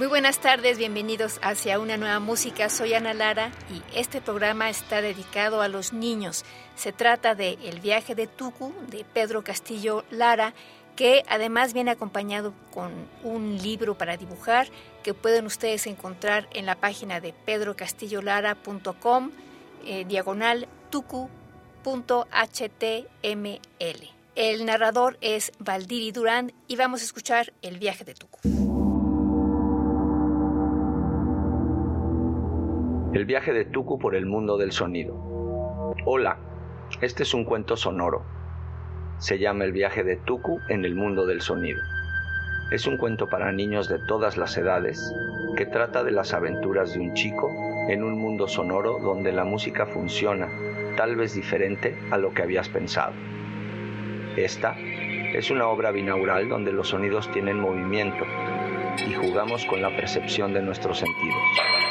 Muy buenas tardes, bienvenidos hacia una nueva música. Soy Ana Lara y este programa está dedicado a los niños. Se trata de El viaje de Tucu de Pedro Castillo Lara, que además viene acompañado con un libro para dibujar que pueden ustedes encontrar en la página de pedrocastillolara.com eh, diagonal tucu.html. El narrador es Valdiri Durán y vamos a escuchar El viaje de Tucu. El viaje de Tuku por el mundo del sonido. Hola, este es un cuento sonoro. Se llama El viaje de Tuku en el mundo del sonido. Es un cuento para niños de todas las edades que trata de las aventuras de un chico en un mundo sonoro donde la música funciona, tal vez diferente a lo que habías pensado. Esta es una obra binaural donde los sonidos tienen movimiento y jugamos con la percepción de nuestros sentidos.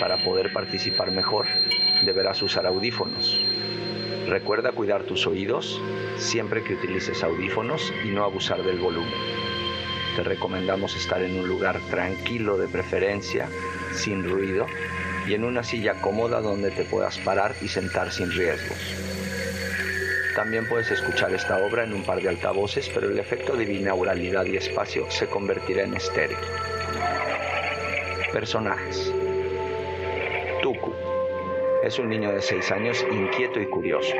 Para poder participar mejor, deberás usar audífonos. Recuerda cuidar tus oídos siempre que utilices audífonos y no abusar del volumen. Te recomendamos estar en un lugar tranquilo de preferencia, sin ruido y en una silla cómoda donde te puedas parar y sentar sin riesgos. También puedes escuchar esta obra en un par de altavoces, pero el efecto de binauralidad y espacio se convertirá en estéreo. Personajes. Es un niño de 6 años inquieto y curioso,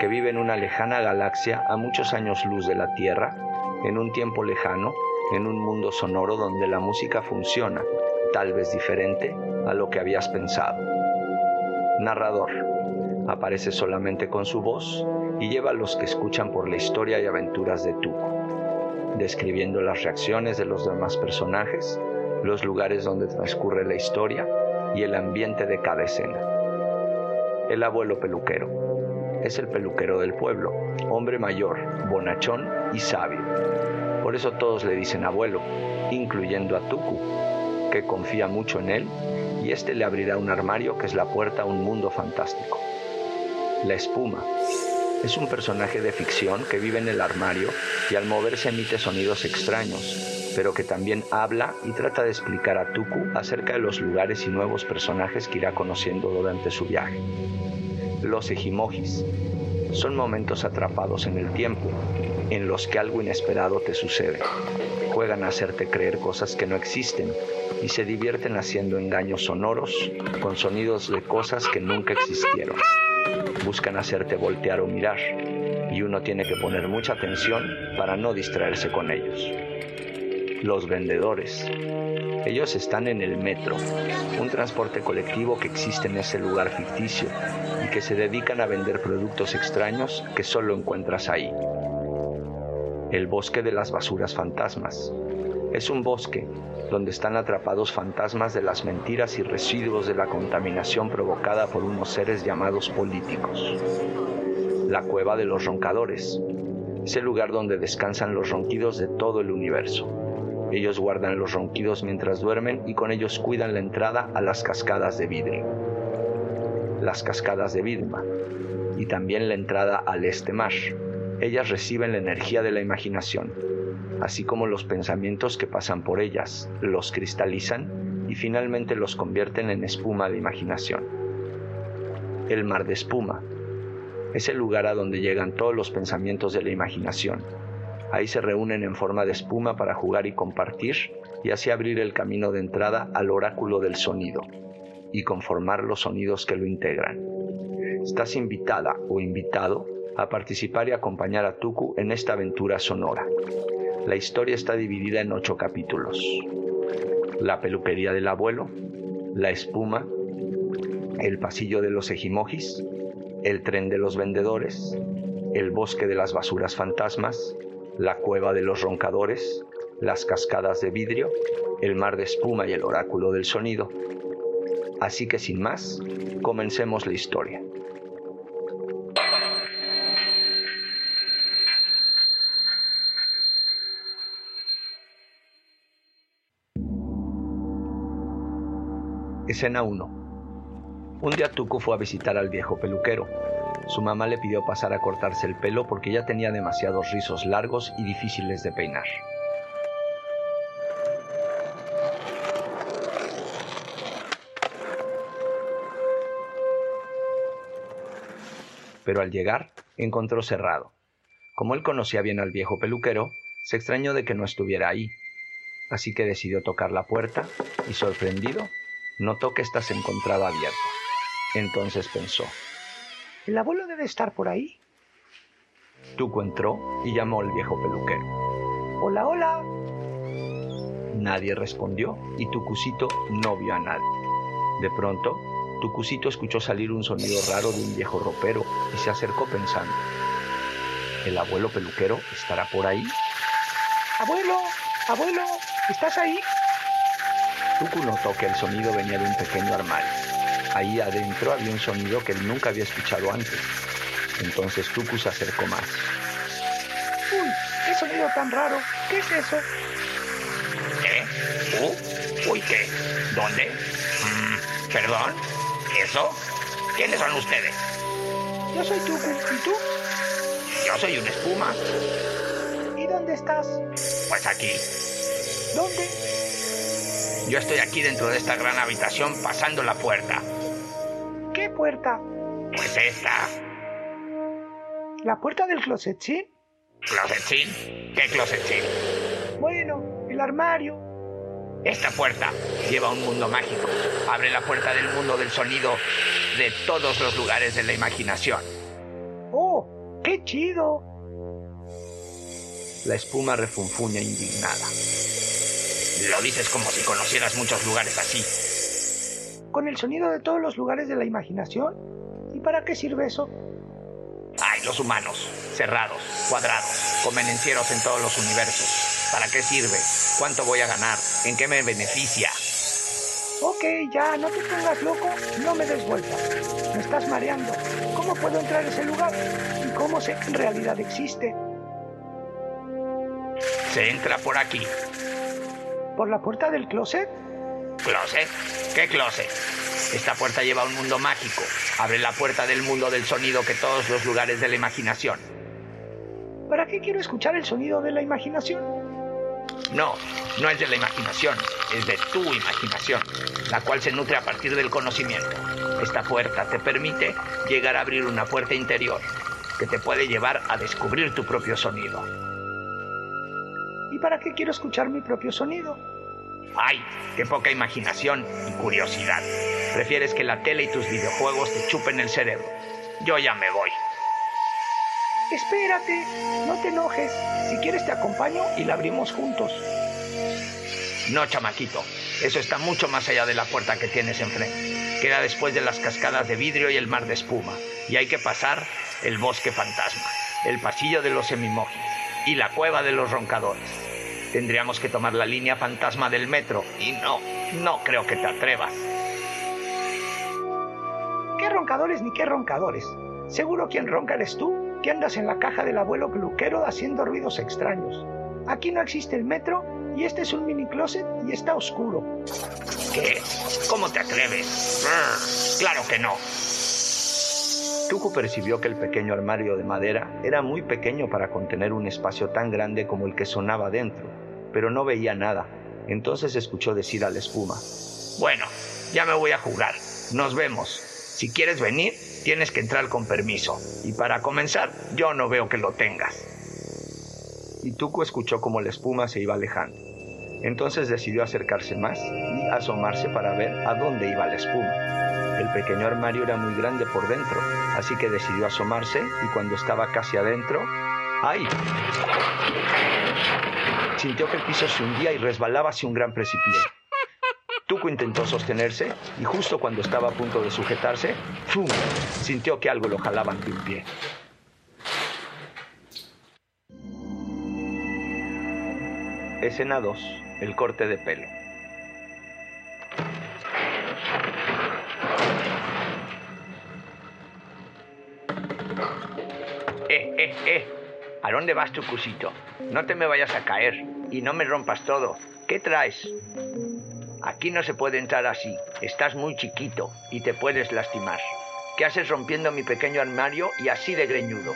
que vive en una lejana galaxia a muchos años luz de la Tierra, en un tiempo lejano, en un mundo sonoro donde la música funciona, tal vez diferente a lo que habías pensado. Narrador. Aparece solamente con su voz y lleva a los que escuchan por la historia y aventuras de Tuku, describiendo las reacciones de los demás personajes, los lugares donde transcurre la historia y el ambiente de cada escena. El abuelo peluquero. Es el peluquero del pueblo, hombre mayor, bonachón y sabio. Por eso todos le dicen abuelo, incluyendo a Tuku, que confía mucho en él y este le abrirá un armario que es la puerta a un mundo fantástico. La espuma. Es un personaje de ficción que vive en el armario y al moverse emite sonidos extraños, pero que también habla y trata de explicar a Tuku acerca de los lugares y nuevos personajes que irá conociendo durante su viaje. Los ejimojis son momentos atrapados en el tiempo, en los que algo inesperado te sucede. Juegan a hacerte creer cosas que no existen y se divierten haciendo engaños sonoros con sonidos de cosas que nunca existieron. Buscan hacerte voltear o mirar y uno tiene que poner mucha atención para no distraerse con ellos los vendedores. Ellos están en el metro, un transporte colectivo que existe en ese lugar ficticio y que se dedican a vender productos extraños que solo encuentras ahí. El bosque de las basuras fantasmas. Es un bosque donde están atrapados fantasmas de las mentiras y residuos de la contaminación provocada por unos seres llamados políticos. La cueva de los roncadores. Es el lugar donde descansan los ronquidos de todo el universo. Ellos guardan los ronquidos mientras duermen y con ellos cuidan la entrada a las cascadas de vidrio. Las cascadas de Vidma y también la entrada al este mar. Ellas reciben la energía de la imaginación, así como los pensamientos que pasan por ellas, los cristalizan y finalmente los convierten en espuma de imaginación. El mar de espuma. Es el lugar a donde llegan todos los pensamientos de la imaginación. Ahí se reúnen en forma de espuma para jugar y compartir y así abrir el camino de entrada al oráculo del sonido y conformar los sonidos que lo integran. Estás invitada o invitado a participar y acompañar a Tuku en esta aventura sonora. La historia está dividida en ocho capítulos. La peluquería del abuelo, la espuma, el pasillo de los ejimojis, el tren de los vendedores, el bosque de las basuras fantasmas, la cueva de los roncadores, las cascadas de vidrio, el mar de espuma y el oráculo del sonido. Así que sin más, comencemos la historia. Escena 1. Un día Tuco fue a visitar al viejo peluquero. Su mamá le pidió pasar a cortarse el pelo porque ya tenía demasiados rizos largos y difíciles de peinar. Pero al llegar, encontró cerrado. Como él conocía bien al viejo peluquero, se extrañó de que no estuviera ahí. Así que decidió tocar la puerta y, sorprendido, notó que ésta se encontraba abierta. Entonces pensó, ¿el abuelo debe estar por ahí? Tuco entró y llamó al viejo peluquero. Hola, hola. Nadie respondió y Tucucito no vio a nadie. De pronto, Tucucito escuchó salir un sonido raro de un viejo ropero y se acercó pensando, ¿el abuelo peluquero estará por ahí? Abuelo, abuelo, ¿estás ahí? Tuku notó que el sonido venía de un pequeño armario. Ahí adentro había un sonido que él nunca había escuchado antes. Entonces Tuku se acercó más. Uy, qué sonido tan raro. ¿Qué es eso? ¿Qué? ¿Uh? ¿Uy qué? ¿Dónde? Mm, ¿Perdón? ¿Eso? ¿Quiénes son ustedes? Yo soy Tuku. ¿Y tú? Yo soy una espuma. ¿Y dónde estás? Pues aquí. ¿Dónde? Yo estoy aquí dentro de esta gran habitación pasando la puerta. ¿Qué puerta? Pues esta. ¿La puerta del closetcín? ¿Closetcín? ¿Qué closetcín? Bueno, el armario. Esta puerta lleva a un mundo mágico. Abre la puerta del mundo del sonido de todos los lugares de la imaginación. ¡Oh! ¡Qué chido! La espuma refunfuña indignada. Lo dices como si conocieras muchos lugares así. ¿Con el sonido de todos los lugares de la imaginación? ¿Y para qué sirve eso? Ay, los humanos, cerrados, cuadrados, convenencieros en todos los universos. ¿Para qué sirve? ¿Cuánto voy a ganar? ¿En qué me beneficia? Ok, ya, no te pongas loco, no me des vuelta. Me estás mareando. ¿Cómo puedo entrar a ese lugar? ¿Y cómo sé que en realidad existe? Se entra por aquí. ¿Por la puerta del closet? ¿Closet? ¿Qué closet? Esta puerta lleva a un mundo mágico. Abre la puerta del mundo del sonido que todos los lugares de la imaginación. ¿Para qué quiero escuchar el sonido de la imaginación? No, no es de la imaginación, es de tu imaginación, la cual se nutre a partir del conocimiento. Esta puerta te permite llegar a abrir una puerta interior que te puede llevar a descubrir tu propio sonido. ¿Y para qué quiero escuchar mi propio sonido? ¡Ay! ¡Qué poca imaginación y curiosidad! Prefieres que la tele y tus videojuegos te chupen el cerebro. Yo ya me voy. Espérate, no te enojes. Si quieres te acompaño y la abrimos juntos. No, chamaquito. Eso está mucho más allá de la puerta que tienes enfrente. Queda después de las cascadas de vidrio y el mar de espuma. Y hay que pasar el bosque fantasma, el pasillo de los semimojis y la cueva de los roncadores. Tendríamos que tomar la línea fantasma del metro y no, no creo que te atrevas. ¿Qué roncadores ni qué roncadores? Seguro quien ronca eres tú, que andas en la caja del abuelo peluquero haciendo ruidos extraños. Aquí no existe el metro y este es un mini closet y está oscuro. ¿Qué? ¿Cómo te atreves? Brr, claro que no. Tuco percibió que el pequeño armario de madera era muy pequeño para contener un espacio tan grande como el que sonaba dentro, pero no veía nada. Entonces escuchó decir a la espuma, Bueno, ya me voy a jugar. Nos vemos. Si quieres venir, tienes que entrar con permiso. Y para comenzar, yo no veo que lo tengas. Y Tuco escuchó como la espuma se iba alejando. Entonces decidió acercarse más y asomarse para ver a dónde iba la espuma. El pequeño armario era muy grande por dentro, así que decidió asomarse y cuando estaba casi adentro, ¡ay! Sintió que el piso se hundía y resbalaba hacia un gran precipicio. Tuco intentó sostenerse y justo cuando estaba a punto de sujetarse, ¡fum! sintió que algo lo jalaba ante un pie. Escena 2. El corte de pelo. Eh, eh, eh. ¿A dónde vas, Tucusito? No te me vayas a caer y no me rompas todo. ¿Qué traes? Aquí no se puede entrar así. Estás muy chiquito y te puedes lastimar. ¿Qué haces rompiendo mi pequeño armario y así de greñudo?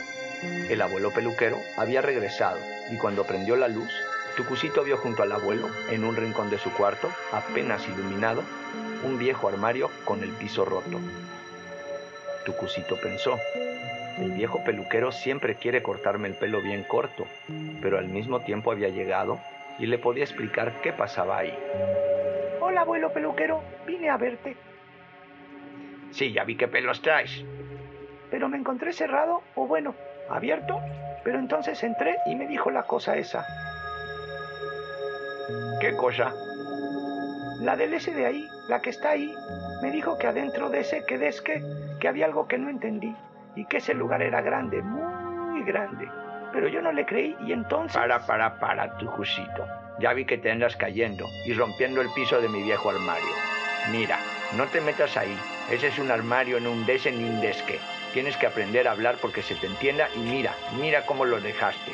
El abuelo peluquero había regresado y cuando prendió la luz, Tucusito vio junto al abuelo, en un rincón de su cuarto, apenas iluminado, un viejo armario con el piso roto. Tucusito pensó, el viejo peluquero siempre quiere cortarme el pelo bien corto, pero al mismo tiempo había llegado y le podía explicar qué pasaba ahí. Hola, abuelo peluquero, vine a verte. Sí, ya vi qué pelos traes. Pero me encontré cerrado, o bueno, abierto, pero entonces entré y me dijo la cosa esa. ¿Qué cosa? La del ese de ahí, la que está ahí, me dijo que adentro de ese que desque, que había algo que no entendí y que ese lugar era grande, muy grande. Pero yo no le creí y entonces... Para, para, para, tu jusito. Ya vi que te andas cayendo y rompiendo el piso de mi viejo armario. Mira, no te metas ahí. Ese es un armario, no un dese ni un desque. Tienes que aprender a hablar porque se te entienda y mira, mira cómo lo dejaste.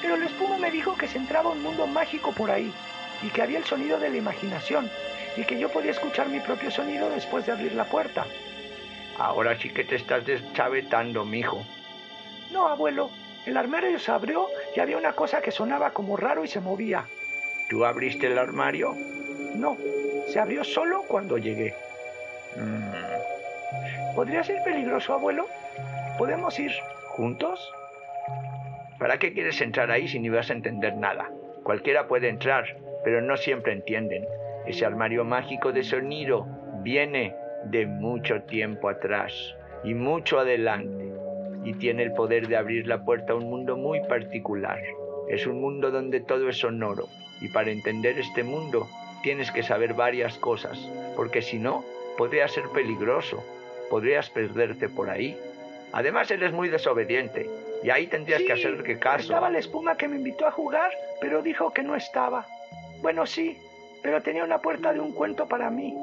Pero el espuma me dijo que se entraba un mundo mágico por ahí y que había el sonido de la imaginación y que yo podía escuchar mi propio sonido después de abrir la puerta. Ahora sí que te estás deschavetando, mijo. No, abuelo. El armario se abrió y había una cosa que sonaba como raro y se movía. ¿Tú abriste el armario? No, se abrió solo cuando llegué. Mm. ¿Podría ser peligroso, abuelo? ¿Podemos ir juntos? ¿Para qué quieres entrar ahí si ni vas a entender nada? Cualquiera puede entrar, pero no siempre entienden. Ese armario mágico de sonido viene de mucho tiempo atrás y mucho adelante y tiene el poder de abrir la puerta a un mundo muy particular. Es un mundo donde todo es sonoro y para entender este mundo tienes que saber varias cosas, porque si no, podría ser peligroso, podrías perderte por ahí. Además, eres muy desobediente y ahí tendrías Sí, que hacer que caso. Estaba la espuma que me invitó a jugar, pero dijo que no estaba. Bueno, sí, pero tenía una puerta de un cuento para mí,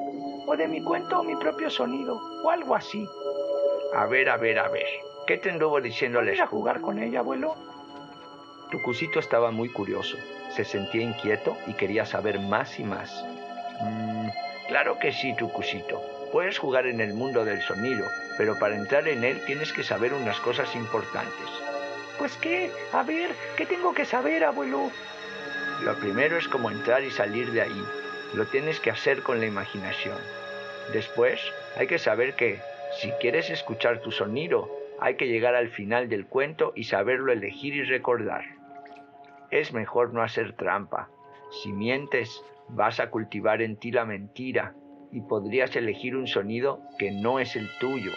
o de mi cuento o mi propio sonido, o algo así. A ver, a ver, a ver. ¿Qué te anduvo diciendo la ¿Ir a jugar con ella, abuelo? Tucusito estaba muy curioso, se sentía inquieto y quería saber más y más. Mm, claro que sí, tu cusito. Puedes jugar en el mundo del sonido, pero para entrar en él tienes que saber unas cosas importantes. Pues qué, a ver, ¿qué tengo que saber, abuelo? Lo primero es cómo entrar y salir de ahí. Lo tienes que hacer con la imaginación. Después, hay que saber que, si quieres escuchar tu sonido, hay que llegar al final del cuento y saberlo elegir y recordar. Es mejor no hacer trampa. Si mientes, vas a cultivar en ti la mentira y podrías elegir un sonido que no es el tuyo.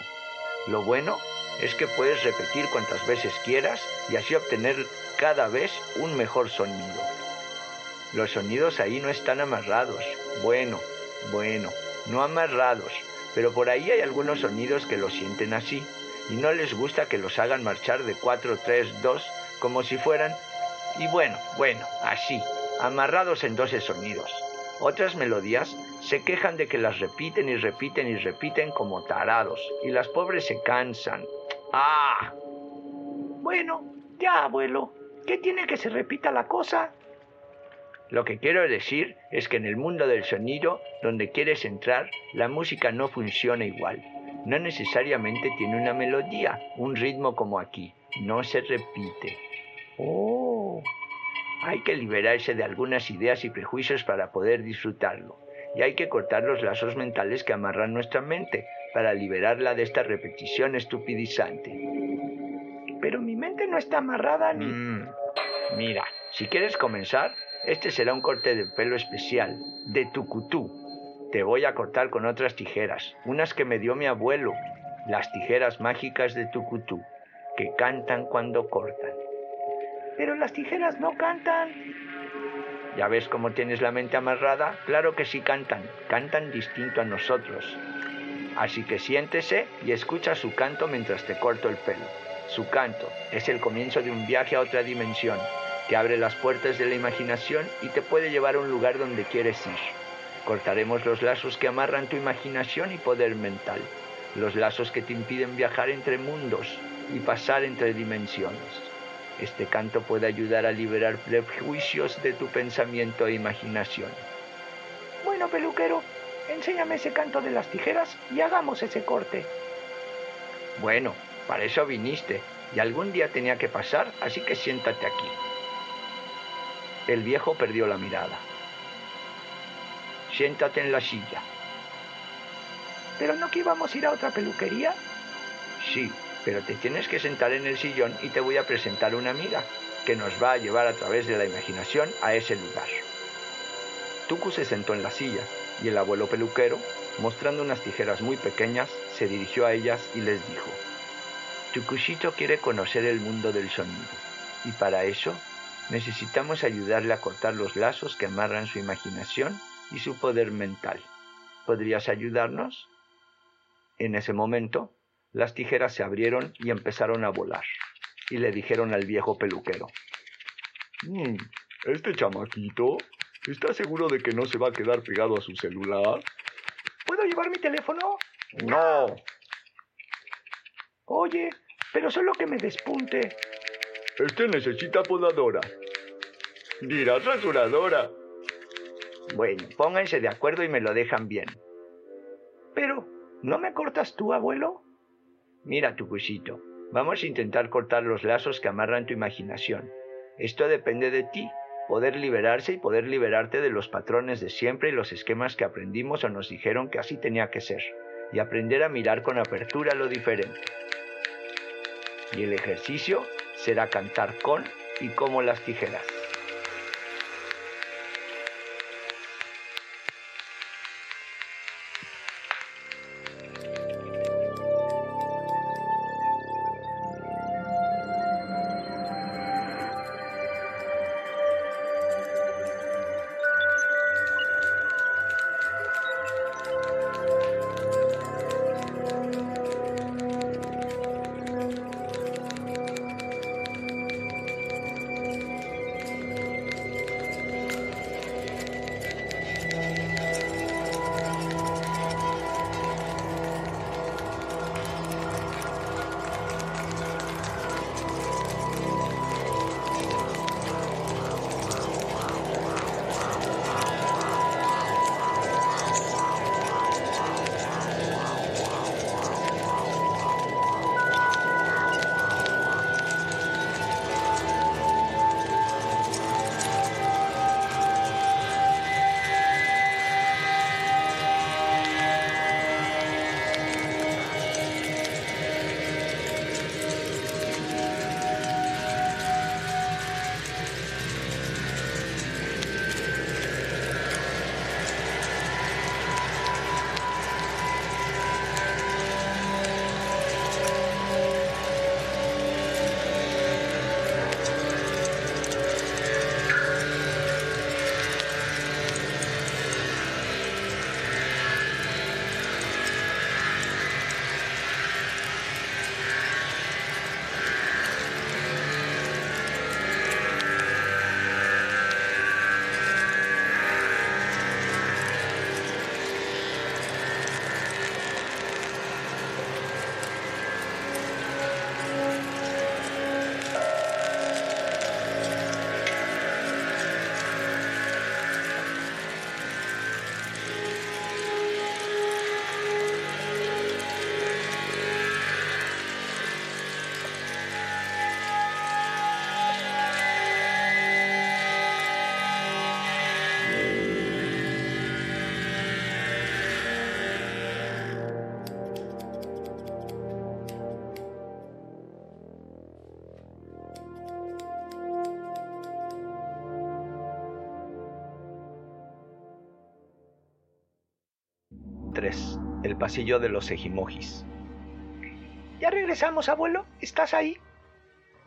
Lo bueno es que puedes repetir cuantas veces quieras y así obtener cada vez un mejor sonido. Los sonidos ahí no están amarrados. Bueno, bueno, no amarrados, pero por ahí hay algunos sonidos que lo sienten así y no les gusta que los hagan marchar de 4, 3, 2, como si fueran... Y bueno, bueno, así, amarrados en 12 sonidos. Otras melodías se quejan de que las repiten y repiten y repiten como tarados, y las pobres se cansan. ¡Ah! Bueno, ya, abuelo. ¿Qué tiene que se repita la cosa? Lo que quiero decir es que en el mundo del sonido, donde quieres entrar, la música no funciona igual. No necesariamente tiene una melodía, un ritmo como aquí. No se repite. Oh, Hay que liberarse de algunas ideas y prejuicios para poder disfrutarlo. Y hay que cortar los lazos mentales que amarran nuestra mente, para liberarla de esta repetición estupidizante. Pero mi mente no está amarrada ni... Mm, mira, si quieres comenzar, este será un corte de pelo especial, de tucutú. Te voy a cortar con otras tijeras, unas que me dio mi abuelo, las tijeras mágicas de tucutú, que cantan cuando cortan. Pero las tijeras no cantan. ¿Ya ves cómo tienes la mente amarrada? Claro que sí cantan, cantan distinto a nosotros. Así que siéntese y escucha su canto mientras te corto el pelo. Su canto es el comienzo de un viaje a otra dimensión, que abre las puertas de la imaginación y te puede llevar a un lugar donde quieres ir. Cortaremos los lazos que amarran tu imaginación y poder mental, los lazos que te impiden viajar entre mundos y pasar entre dimensiones. Este canto puede ayudar a liberar prejuicios de tu pensamiento e imaginación. Bueno, peluquero, enséñame ese canto de las tijeras y hagamos ese corte. Bueno, para eso viniste, y algún día tenía que pasar, así que siéntate aquí. El viejo perdió la mirada. Siéntate en la silla. ¿Pero no que íbamos a ir a otra peluquería? Sí, pero te tienes que sentar en el sillón y te voy a presentar una amiga que nos va a llevar a través de la imaginación a ese lugar. Tuku se sentó en la silla y el abuelo peluquero, mostrando unas tijeras muy pequeñas, se dirigió a ellas y les dijo, Tukushito quiere conocer el mundo del sonido y para eso necesitamos ayudarle a cortar los lazos que amarran su imaginación y su poder mental. ¿Podrías ayudarnos? En ese momento, las tijeras se abrieron y empezaron a volar. Y le dijeron al viejo peluquero. Mm, este chamaquito, ¿está seguro de que no se va a quedar pegado a su celular? ¿Puedo llevar mi teléfono? No. Oye, pero solo que me despunte. Este necesita podadora. Mira, rasuradora. Bueno, pónganse de acuerdo y me lo dejan bien. Pero, ¿no me cortas tú, abuelo? Mira, tu cusito, vamos a intentar cortar los lazos que amarran tu imaginación. Esto depende de ti, poder liberarse y poder liberarte de los patrones de siempre y los esquemas que aprendimos o nos dijeron que así tenía que ser, y aprender a mirar con apertura lo diferente. Y el ejercicio será cantar con y como las tijeras. El pasillo de los ejimojis. ¿Ya regresamos, abuelo? ¿Estás ahí?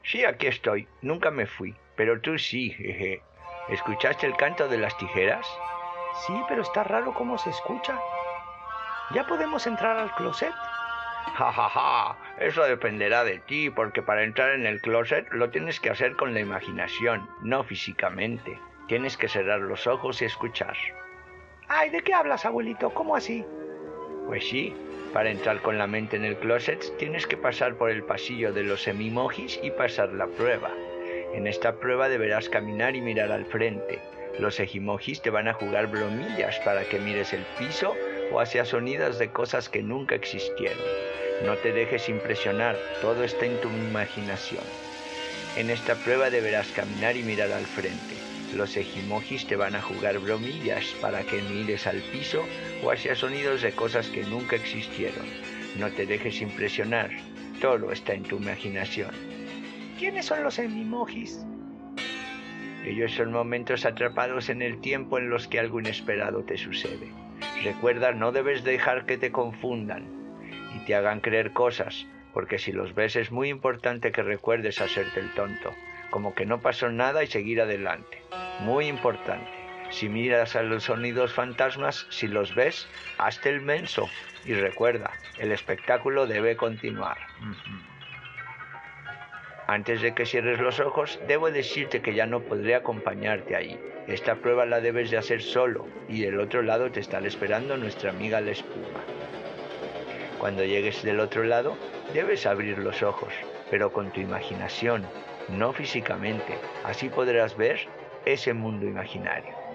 Sí, aquí estoy. Nunca me fui. Pero tú sí, jeje. ¿Escuchaste el canto de las tijeras? Sí, pero está raro cómo se escucha. ¿Ya podemos entrar al closet? Ja, ja, ja. Eso dependerá de ti, porque para entrar en el closet lo tienes que hacer con la imaginación, no físicamente. Tienes que cerrar los ojos y escuchar. Ay, ¿de qué hablas, abuelito? ¿Cómo así? Pues sí, para entrar con la mente en el closet tienes que pasar por el pasillo de los emimojis y pasar la prueba. En esta prueba deberás caminar y mirar al frente. Los ejimojis te van a jugar bromillas para que mires el piso o hacia sonidos de cosas que nunca existieron. No te dejes impresionar, todo está en tu imaginación. En esta prueba deberás caminar y mirar al frente. Los ejimojis te van a jugar bromillas para que mires al piso o hacia sonidos de cosas que nunca existieron. No te dejes impresionar, todo está en tu imaginación. ¿Quiénes son los emimojis? Ellos son momentos atrapados en el tiempo en los que algo inesperado te sucede. Recuerda, no debes dejar que te confundan y te hagan creer cosas, porque si los ves es muy importante que recuerdes hacerte el tonto, como que no pasó nada y seguir adelante. Muy importante. Si miras a los sonidos fantasmas, si los ves, hazte el menso y recuerda, el espectáculo debe continuar. Antes de que cierres los ojos, debo decirte que ya no podré acompañarte ahí. Esta prueba la debes de hacer solo y del otro lado te estará esperando nuestra amiga la espuma. Cuando llegues del otro lado, debes abrir los ojos, pero con tu imaginación, no físicamente. Así podrás ver ese mundo imaginario.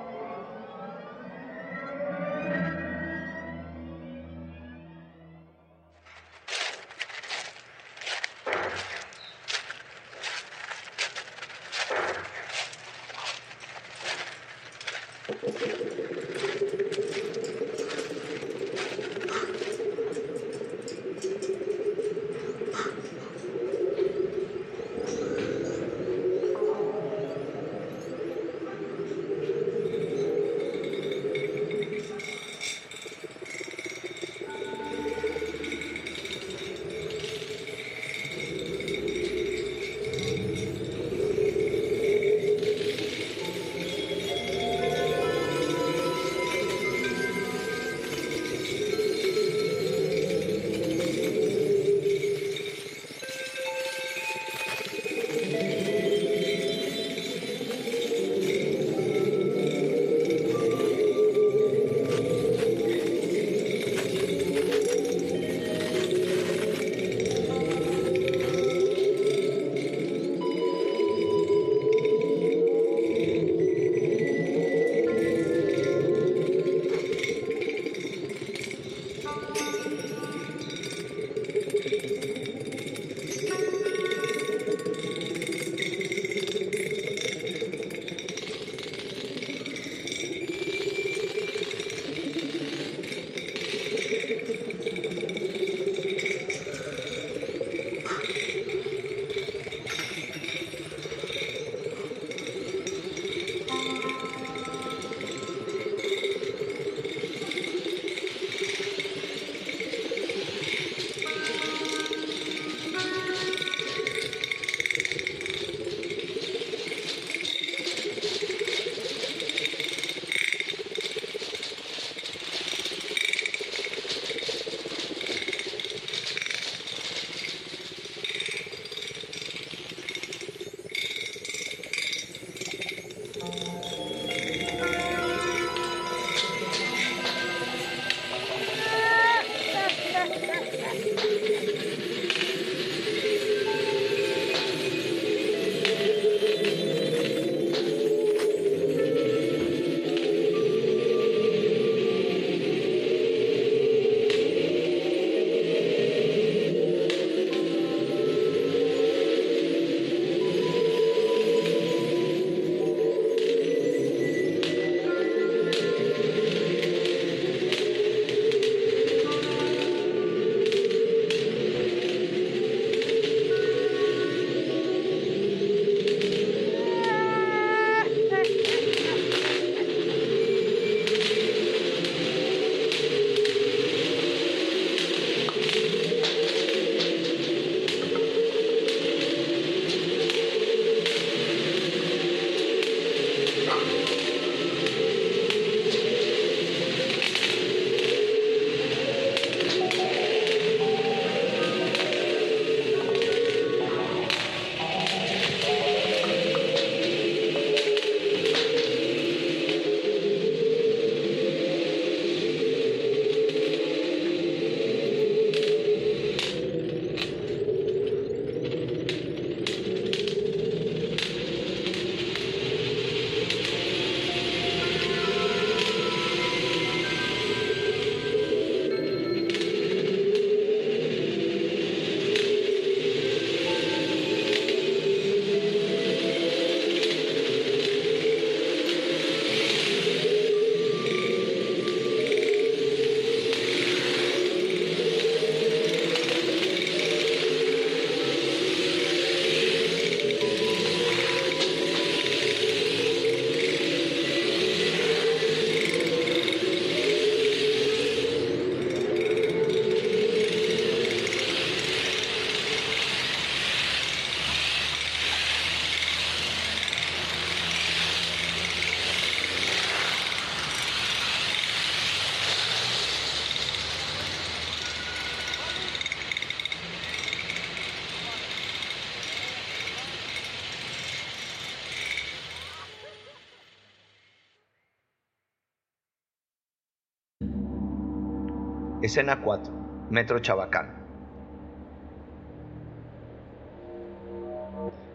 Escena 4. Metro Chabacán.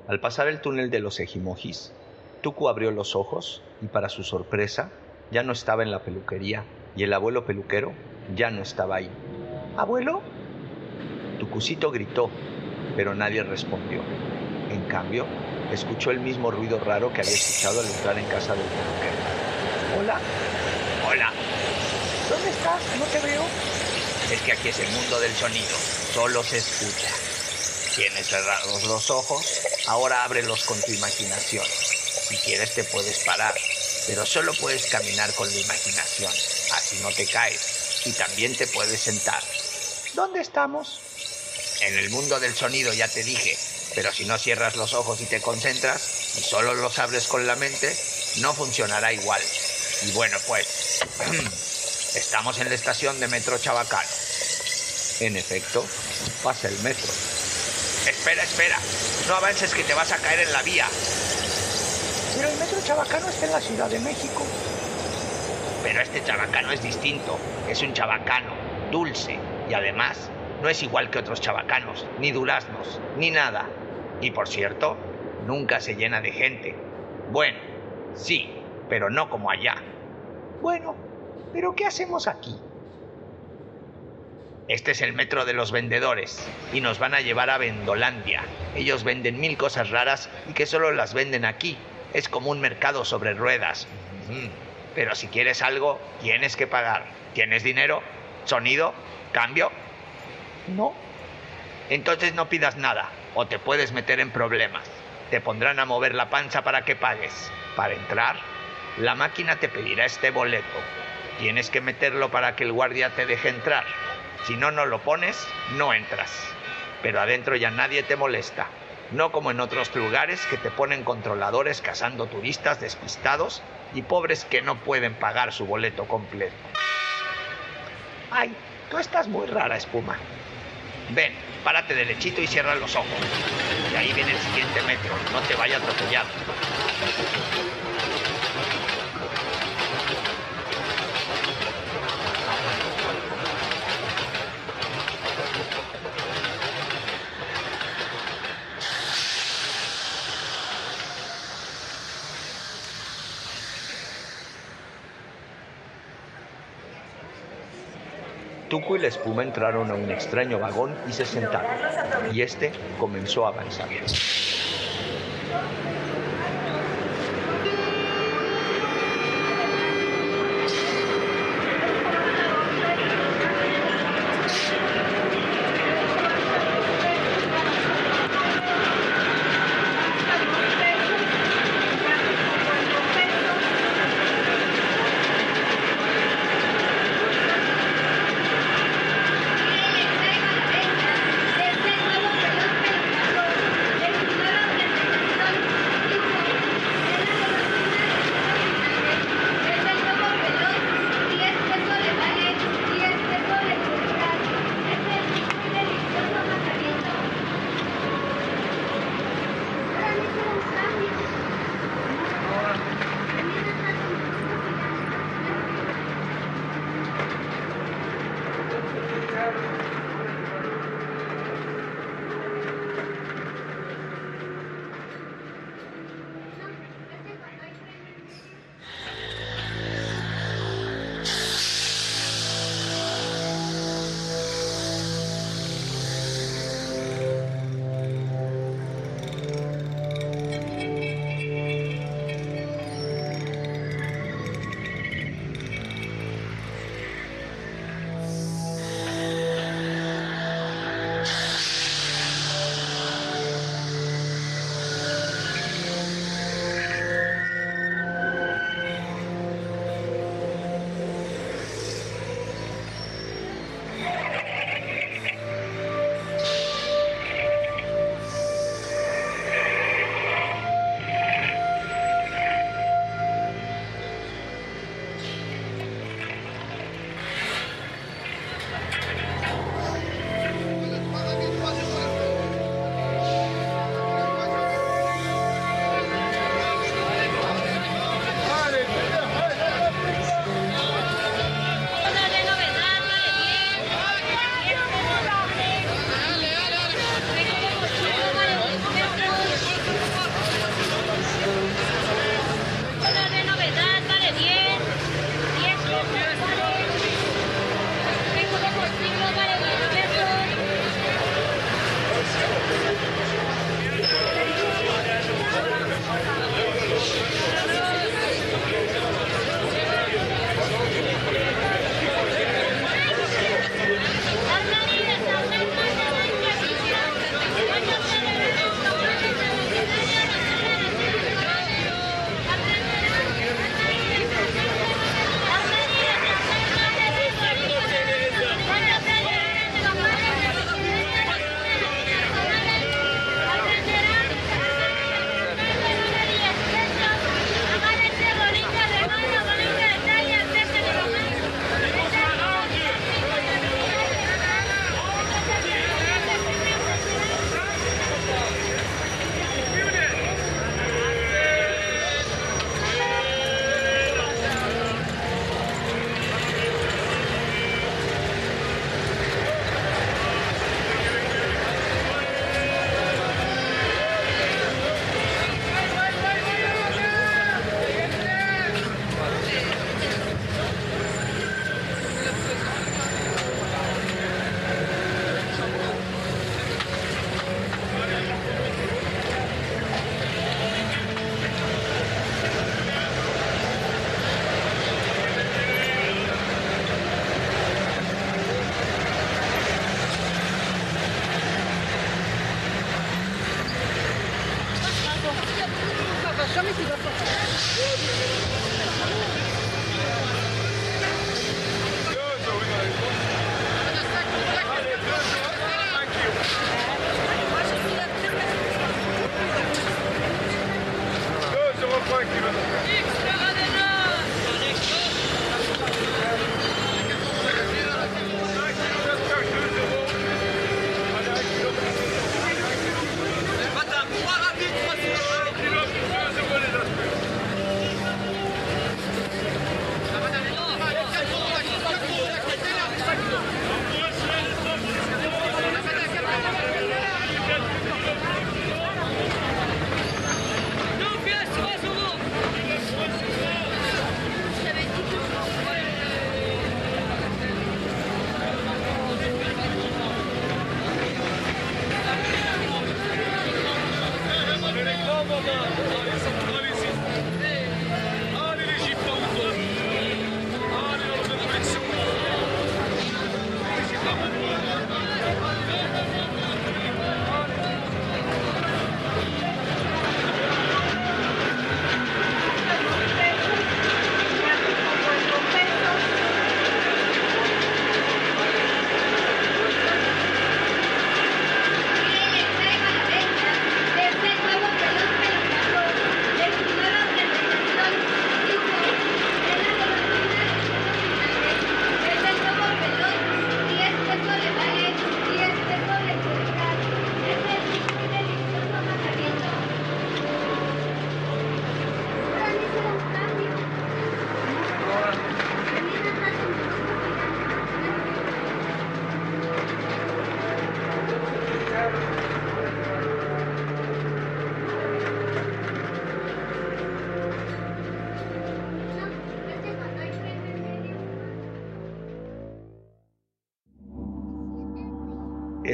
Al pasar el túnel de los Ejimojis, Tuku abrió los ojos y para su sorpresa ya no estaba en la peluquería y el abuelo peluquero ya no estaba ahí. ¿Abuelo? Tucucito gritó, pero nadie respondió. En cambio, escuchó el mismo ruido raro que había escuchado al entrar en casa del peluquero. ¿Hola? Hola, ¿Dónde estás? No te veo. Es que aquí es el mundo del sonido, solo se escucha. Tienes cerrados los ojos, ahora ábrelos con tu imaginación. Si quieres te puedes parar, pero solo puedes caminar con la imaginación, así no te caes. Y también te puedes sentar. ¿Dónde estamos? En el mundo del sonido ya te dije, pero si no cierras los ojos y te concentras y solo los abres con la mente, no funcionará igual. Y bueno, pues, estamos en la estación de Metro Chabacano. En efecto, pasa el metro. Espera, espera, no avances que te vas a caer en la vía. Pero el metro chabacano está en la Ciudad de México. Pero este chabacano es distinto, es un chabacano, dulce, y además no es igual que otros chabacanos, ni duraznos, ni nada. Y por cierto, nunca se llena de gente. Bueno, sí, pero no como allá. Bueno, ¿pero qué hacemos aquí? Este es el metro de los vendedores y nos van a llevar a Vendolandia. Ellos venden mil cosas raras y que solo las venden aquí. Es como un mercado sobre ruedas. Pero si quieres algo, tienes que pagar. ¿Tienes dinero? ¿Sonido? ¿Cambio? No. Entonces no pidas nada o te puedes meter en problemas. Te pondrán a mover la panza para que pagues. Para entrar, la máquina te pedirá este boleto. Tienes que meterlo para que el guardia te deje entrar. Si no, no lo pones, no entras. Pero adentro ya nadie te molesta. No como en otros lugares que te ponen controladores cazando turistas despistados y pobres que no pueden pagar su boleto completo. Ay, tú estás muy rara, espuma. Ven, párate derechito y cierra los ojos. Y ahí viene el siguiente metro. No te vaya a Tuco y la espuma entraron a un extraño vagón y se sentaron. Y este comenzó a avanzar.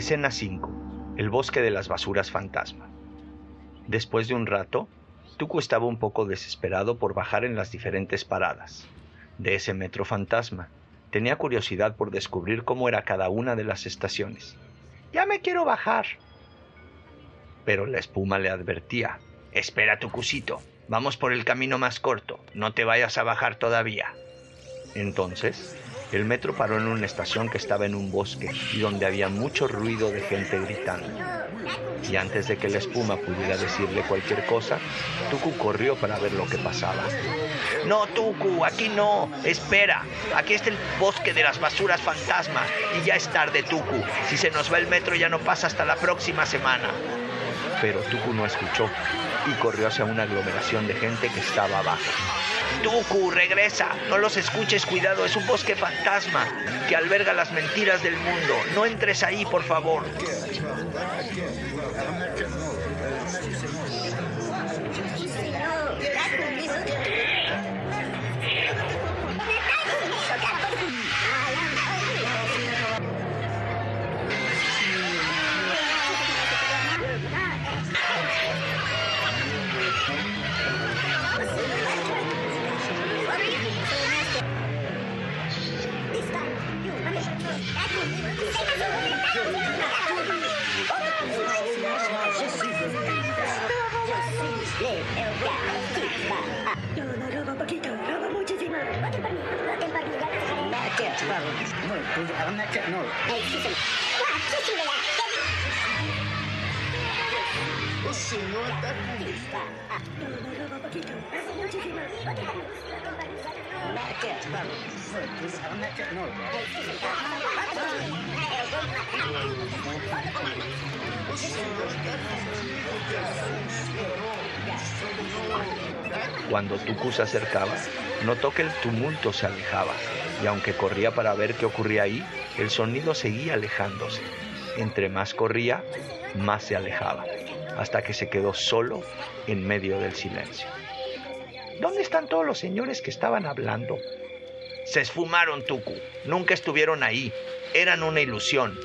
Escena 5. El bosque de las basuras fantasma. Después de un rato, Tuco estaba un poco desesperado por bajar en las diferentes paradas de ese metro fantasma. Tenía curiosidad por descubrir cómo era cada una de las estaciones. Ya me quiero bajar. Pero la espuma le advertía. Espera, Tucucito. Vamos por el camino más corto. No te vayas a bajar todavía. Entonces, el metro paró en una estación que estaba en un bosque y donde había mucho ruido de gente gritando. Y antes de que la espuma pudiera decirle cualquier cosa, Tuku corrió para ver lo que pasaba. No, Tuku, aquí no. Espera. Aquí está el bosque de las basuras fantasmas. Y ya es tarde, Tuku. Si se nos va el metro ya no pasa hasta la próxima semana. Pero Tuku no escuchó y corrió hacia una aglomeración de gente que estaba abajo. Tuku, regresa. No los escuches, cuidado. Es un bosque fantasma que alberga las mentiras del mundo. No entres ahí, por favor. I'm not getting no. Hey, kiss him. Wow, kiss him with that. Ô senhor da O senhor da Cuando Tuku se acercaba, notó que el tumulto se alejaba, y aunque corría para ver qué ocurría ahí, el sonido seguía alejándose. Entre más corría, más se alejaba, hasta que se quedó solo en medio del silencio. ¿Dónde están todos los señores que estaban hablando? Se esfumaron, Tuku. Nunca estuvieron ahí. Eran una ilusión.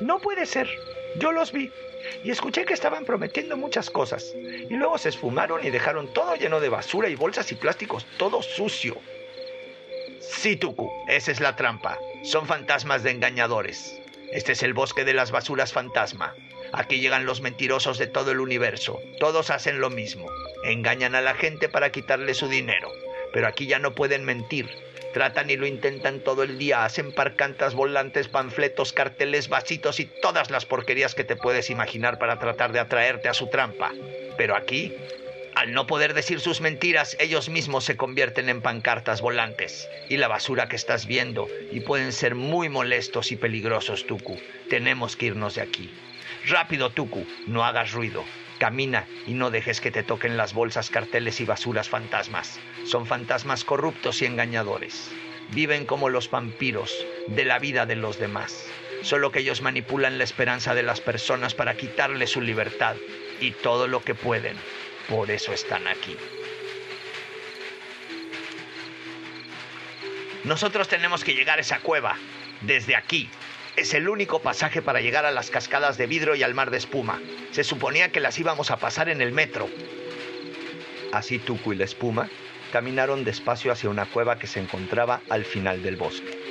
No puede ser. Yo los vi y escuché que estaban prometiendo muchas cosas. Y luego se esfumaron y dejaron todo lleno de basura y bolsas y plásticos, todo sucio. Sí, Tuku, esa es la trampa. Son fantasmas de engañadores. Este es el bosque de las basuras fantasma. Aquí llegan los mentirosos de todo el universo. Todos hacen lo mismo. Engañan a la gente para quitarle su dinero. Pero aquí ya no pueden mentir. Tratan y lo intentan todo el día. Hacen parcantas, volantes, panfletos, carteles, vasitos y todas las porquerías que te puedes imaginar para tratar de atraerte a su trampa. Pero aquí, al no poder decir sus mentiras, ellos mismos se convierten en pancartas volantes. Y la basura que estás viendo. Y pueden ser muy molestos y peligrosos, Tuku. Tenemos que irnos de aquí. Rápido, Tuku. No hagas ruido. Camina y no dejes que te toquen las bolsas, carteles y basuras fantasmas. Son fantasmas corruptos y engañadores. Viven como los vampiros de la vida de los demás. Solo que ellos manipulan la esperanza de las personas para quitarle su libertad y todo lo que pueden. Por eso están aquí. Nosotros tenemos que llegar a esa cueva, desde aquí, es el único pasaje para llegar a las cascadas de vidrio y al mar de espuma. Se suponía que las íbamos a pasar en el metro. Así Tuku y la espuma caminaron despacio hacia una cueva que se encontraba al final del bosque.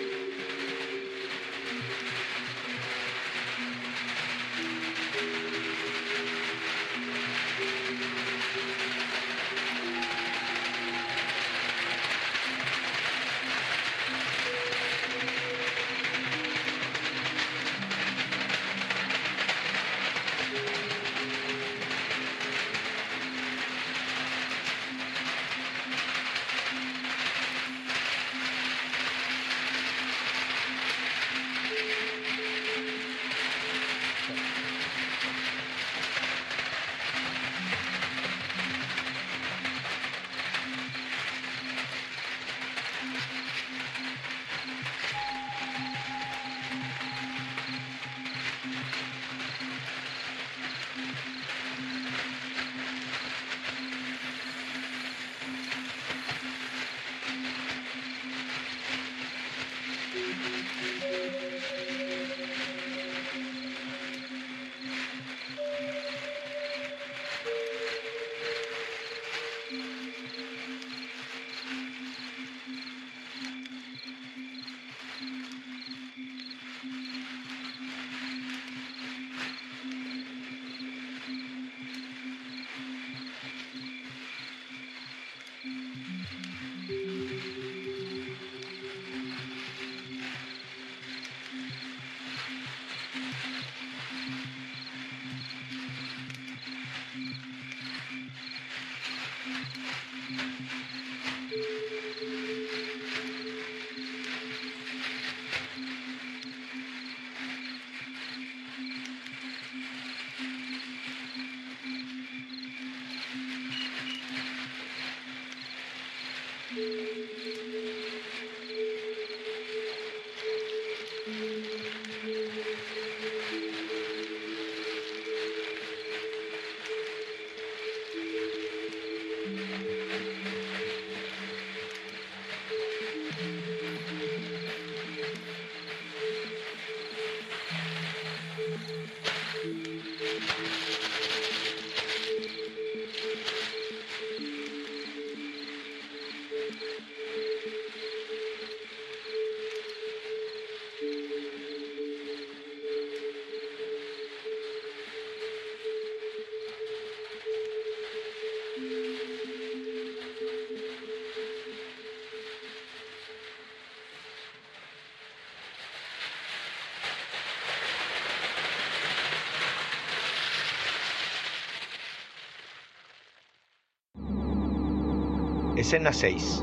Escena 6.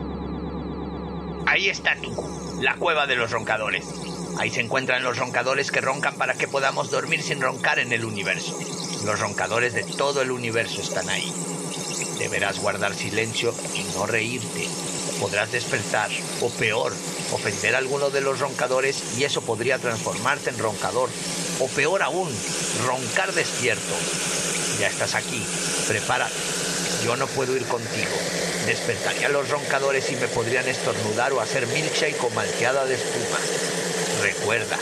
Ahí está Tuku, la cueva de los roncadores. Ahí se encuentran los roncadores que roncan para que podamos dormir sin roncar en el universo. Los roncadores de todo el universo están ahí. Deberás guardar silencio y no reírte. Podrás despertar, o peor, ofender a alguno de los roncadores y eso podría transformarte en roncador. O peor aún, roncar despierto. Ya estás aquí, prepárate. Yo no puedo ir contigo. Despertaría a los roncadores y me podrían estornudar o hacer milkshake o malteada de espuma. Recuerda,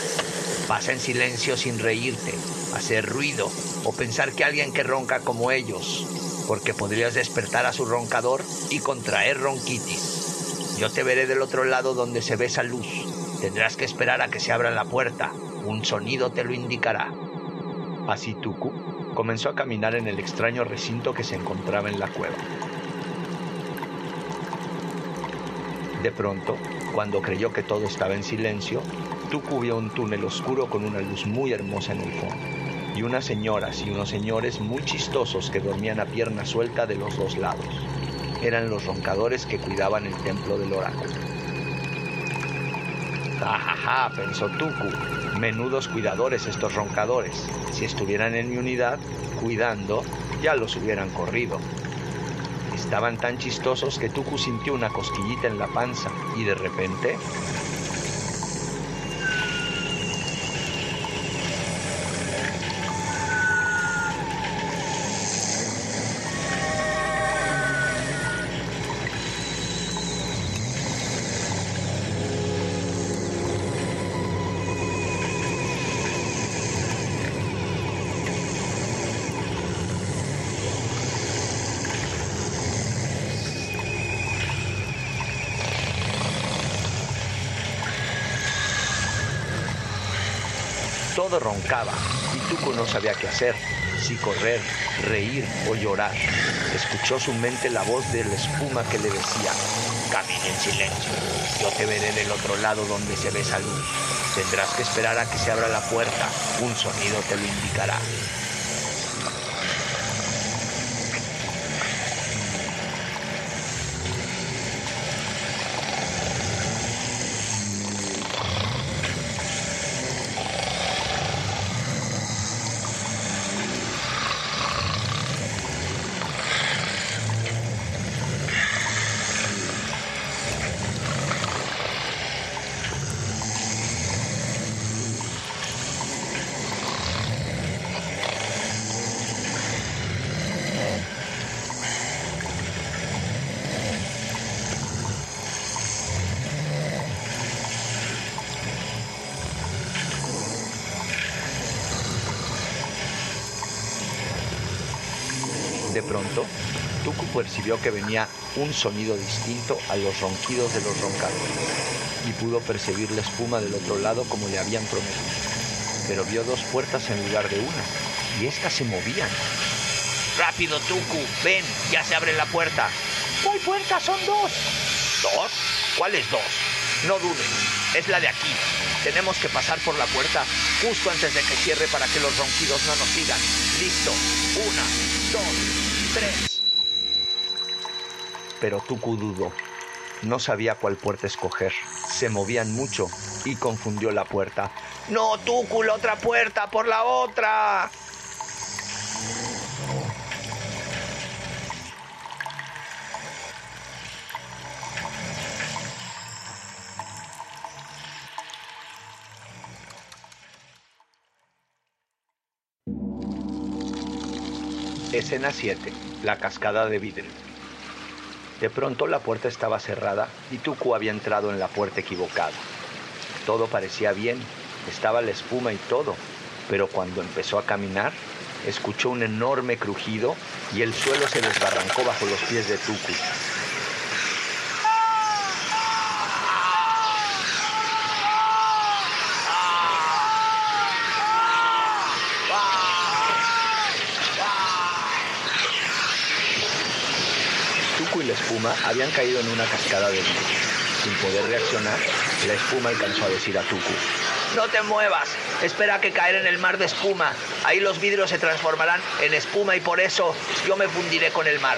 pasa en silencio sin reírte, hacer ruido o pensar que alguien que ronca como ellos, porque podrías despertar a su roncador y contraer ronquitis. Yo te veré del otro lado donde se ve esa luz. Tendrás que esperar a que se abra la puerta. Un sonido te lo indicará. Así Tuku comenzó a caminar en el extraño recinto que se encontraba en la cueva. De pronto, cuando creyó que todo estaba en silencio, Tuku vio un túnel oscuro con una luz muy hermosa en el fondo, y unas señoras y unos señores muy chistosos que dormían a pierna suelta de los dos lados. Eran los roncadores que cuidaban el templo del oráculo. Jajaja, pensó Tuku, menudos cuidadores estos roncadores. Si estuvieran en mi unidad, cuidando, ya los hubieran corrido. Estaban tan chistosos que Tuku sintió una cosquillita en la panza y de repente Roncaba y Tuco no sabía qué hacer, si correr, reír o llorar. Escuchó su mente la voz de la espuma que le decía, camina en silencio, yo te veré del otro lado donde se ve esa. Tendrás que esperar a que se abra la puerta, un sonido te lo indicará. Percibió que venía un sonido distinto a los ronquidos de los roncadores y pudo percibir la espuma del otro lado como le habían prometido. Pero vio dos puertas en lugar de una y éstas se movían. ¡Rápido, Tuku! ¡Ven! ¡Ya se abre la puerta! ¿Cuál puerta? Son dos. ¿Dos? ¿Cuáles dos? No duden, es la de aquí. Tenemos que pasar por la puerta justo antes de que cierre para que los ronquidos no nos sigan. Listo. Una, dos, tres. Pero Tuku dudó. No sabía cuál puerta escoger. Se movían mucho y confundió la puerta. No, Tuku, la otra puerta, por la otra. Escena 7. La cascada de vidrio. De pronto la puerta estaba cerrada y Tuku había entrado en la puerta equivocada. Todo parecía bien, estaba la espuma y todo, pero cuando empezó a caminar, escuchó un enorme crujido y el suelo se desbarrancó bajo los pies de Tuku. Tuku y la habían caído en una cascada de vidrio. Sin poder reaccionar, la espuma alcanzó a decir a Tuku. No te muevas. Espera que caer en el mar de espuma. Ahí los vidrios se transformarán en espuma y por eso yo me fundiré con el mar.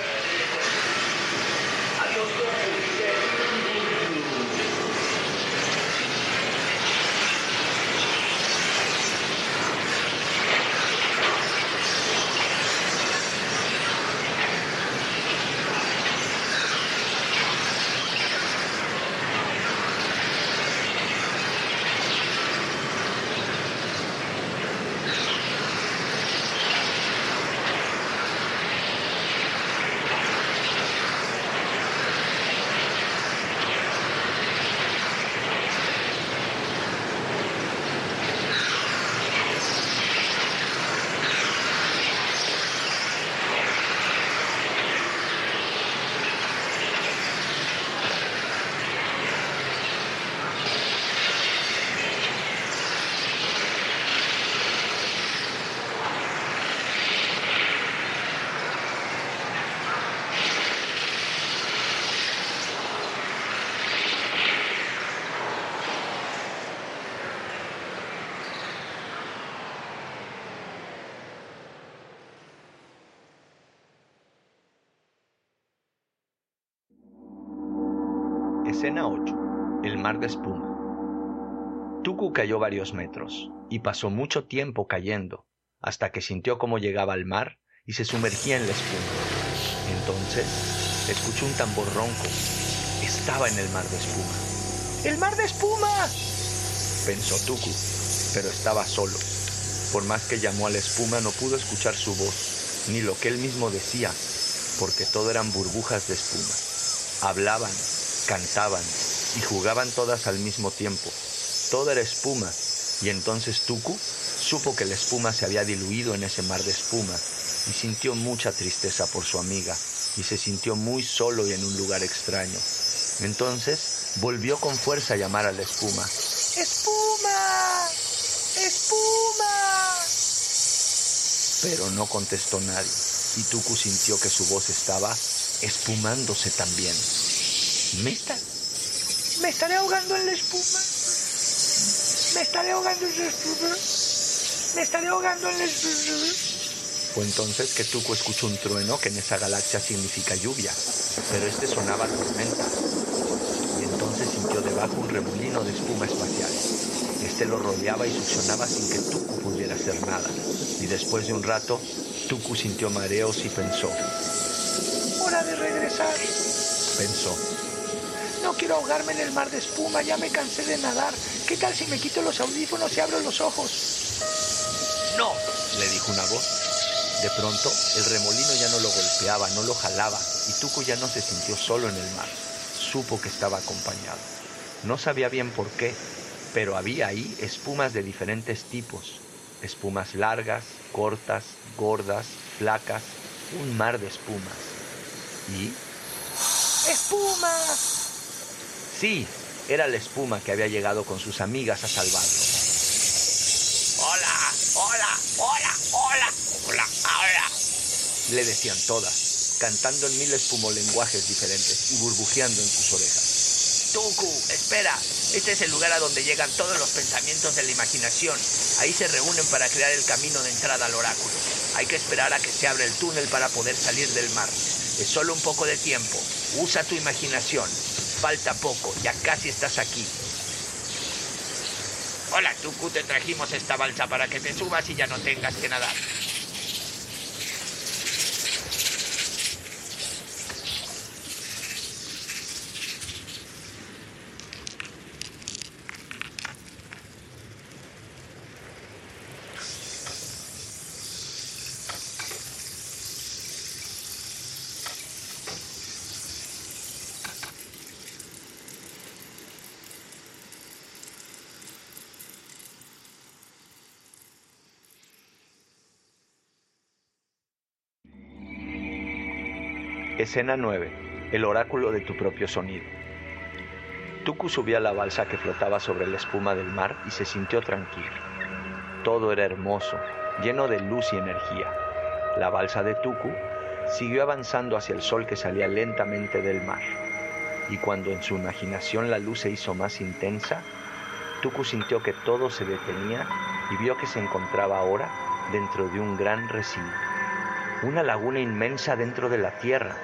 Escena 8. El mar de espuma. Tuku cayó varios metros y pasó mucho tiempo cayendo hasta que sintió cómo llegaba al mar y se sumergía en la espuma. Entonces escuchó un tambor ronco. Estaba en el mar de espuma. ¡El mar de espuma! Pensó Tuku, pero estaba solo. Por más que llamó a la espuma no pudo escuchar su voz, ni lo que él mismo decía, porque todo eran burbujas de espuma. Hablaban, cantaban y jugaban todas al mismo tiempo. Todo era espuma, y entonces Tuku supo que la espuma se había diluido en ese mar de espuma y sintió mucha tristeza por su amiga y se sintió muy solo y en un lugar extraño. Entonces volvió con fuerza a llamar a la espuma. ¡Espuma! ¡Espuma! Pero no contestó nadie y Tuku sintió que su voz estaba espumándose también. ¿Me, está... ¿Me estaré ahogando en la espuma? ¿Me estaré ahogando en la espuma? ¿Me estaré ahogando en la espuma? Fue entonces que Tuco escuchó un trueno que en esa galaxia significa lluvia, pero este sonaba tormenta. Y entonces sintió debajo un remolino de espuma espacial. Este lo rodeaba y succionaba sin que Tuku pudiera hacer nada. Y después de un rato, Tuku sintió mareos y pensó. Hora de regresar. Pensó. No quiero ahogarme en el mar de espuma, ya me cansé de nadar. ¿Qué tal si me quito los audífonos y abro los ojos? No, le dijo una voz. De pronto, el remolino ya no lo golpeaba, no lo jalaba, y Tuco ya no se sintió solo en el mar. Supo que estaba acompañado. No sabía bien por qué, pero había ahí espumas de diferentes tipos. Espumas largas, cortas, gordas, flacas, un mar de espumas. ¿Y? ¡Espuma! Sí, era la espuma que había llegado con sus amigas a salvarlo. ¡Hola! ¡Hola! ¡Hola! ¡Hola! ¡Hola! ¡Hola! Le decían todas, cantando en mil espumolenguajes diferentes y burbujeando en sus orejas. Tuku, espera. Este es el lugar a donde llegan todos los pensamientos de la imaginación. Ahí se reúnen para crear el camino de entrada al oráculo. Hay que esperar a que se abra el túnel para poder salir del mar. Es solo un poco de tiempo. Usa tu imaginación. Falta poco, ya casi estás aquí. Hola, Tuku, te trajimos esta balsa para que te subas y ya no tengas que nadar. Escena 9. El oráculo de tu propio sonido. Tuku subió a la balsa que flotaba sobre la espuma del mar y se sintió tranquilo. Todo era hermoso, lleno de luz y energía. La balsa de Tuku siguió avanzando hacia el sol que salía lentamente del mar. Y cuando en su imaginación la luz se hizo más intensa, Tuku sintió que todo se detenía y vio que se encontraba ahora dentro de un gran recinto una laguna inmensa dentro de la tierra.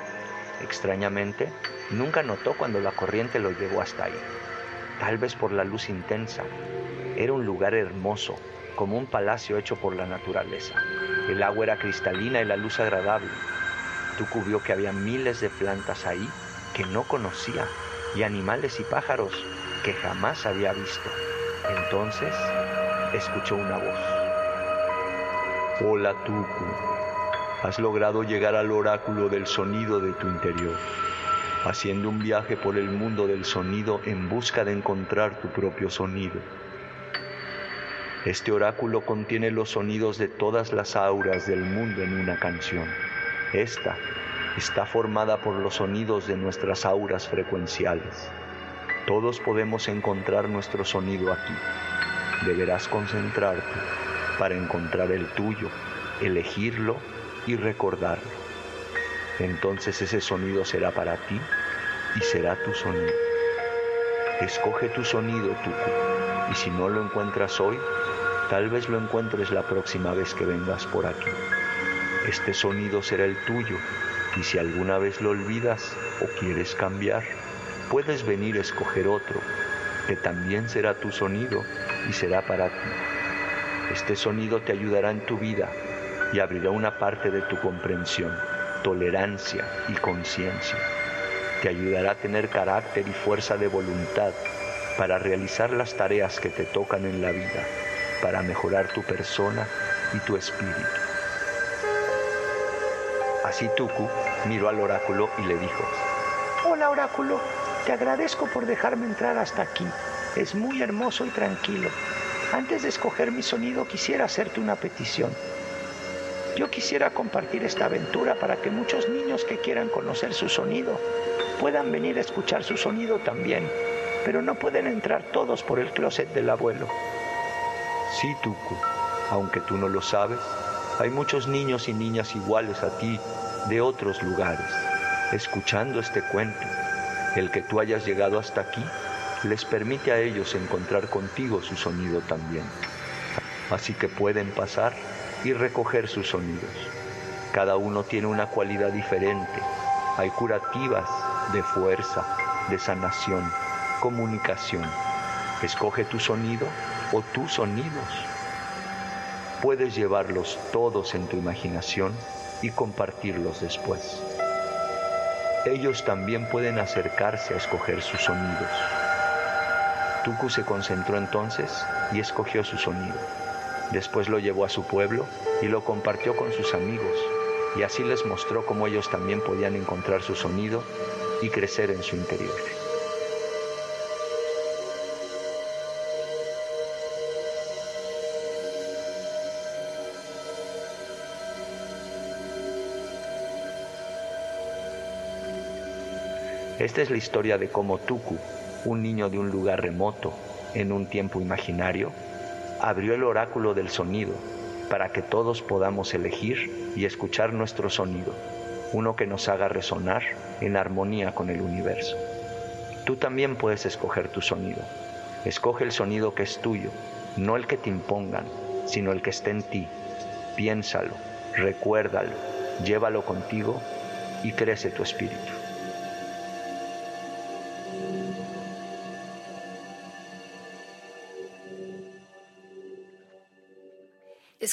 Extrañamente, nunca notó cuando la corriente lo llevó hasta ahí. Tal vez por la luz intensa. Era un lugar hermoso, como un palacio hecho por la naturaleza. El agua era cristalina y la luz agradable. Tuku vio que había miles de plantas ahí que no conocía y animales y pájaros que jamás había visto. Entonces escuchó una voz. Hola Tuku, has logrado llegar al oráculo del sonido de tu interior, haciendo un viaje por el mundo del sonido en busca de encontrar tu propio sonido. Este oráculo contiene los sonidos de todas las auras del mundo en una canción. Esta está formada por los sonidos de nuestras auras frecuenciales. Todos podemos encontrar nuestro sonido aquí. Deberás concentrarte para encontrar el tuyo, elegirlo y recordarlo. Entonces ese sonido será para ti y será tu sonido. Escoge tu sonido, Tuku, y si no lo encuentras hoy, tal vez lo encuentres la próxima vez que vengas por aquí. Este sonido será el tuyo, y si alguna vez lo olvidas o quieres cambiar, puedes venir a escoger otro, que también será tu sonido y será para ti. Este sonido te ayudará en tu vida y abrirá una parte de tu comprensión, tolerancia y conciencia. Te ayudará a tener carácter y fuerza de voluntad para realizar las tareas que te tocan en la vida, para mejorar tu persona y tu espíritu. Así Tuku miró al oráculo y le dijo, Hola oráculo, te agradezco por dejarme entrar hasta aquí. Es muy hermoso y tranquilo. Antes de escoger mi sonido quisiera hacerte una petición. Yo quisiera compartir esta aventura para que muchos niños que quieran conocer su sonido puedan venir a escuchar su sonido también, pero no pueden entrar todos por el closet del abuelo. Sí, Tuku, aunque tú no lo sabes, hay muchos niños y niñas iguales a ti de otros lugares, escuchando este cuento. El que tú hayas llegado hasta aquí les permite a ellos encontrar contigo su sonido también. Así que pueden pasar y recoger sus sonidos. Cada uno tiene una cualidad diferente. Hay curativas de fuerza, de sanación, comunicación. Escoge tu sonido o tus sonidos. Puedes llevarlos todos en tu imaginación y compartirlos después. Ellos también pueden acercarse a escoger sus sonidos. Tuku se concentró entonces y escogió su sonido. Después lo llevó a su pueblo y lo compartió con sus amigos, y así les mostró cómo ellos también podían encontrar su sonido y crecer en su interior. Esta es la historia de cómo Tuku, un niño de un lugar remoto, en un tiempo imaginario, abrió el oráculo del sonido para que todos podamos elegir y escuchar nuestro sonido, uno que nos haga resonar en armonía con el universo. Tú también puedes escoger tu sonido. Escoge el sonido que es tuyo, no el que te impongan, sino el que esté en ti. Piénsalo, recuérdalo, llévalo contigo y crece tu espíritu.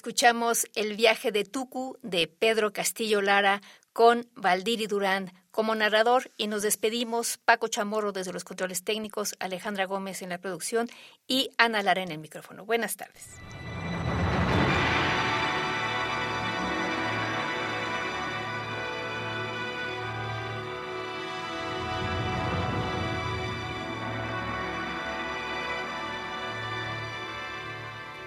Escuchamos El viaje de Tucu de Pedro Castillo Lara con Valdiri Durán como narrador y nos despedimos Paco Chamorro desde los controles técnicos, Alejandra Gómez en la producción y Ana Lara en el micrófono. Buenas tardes.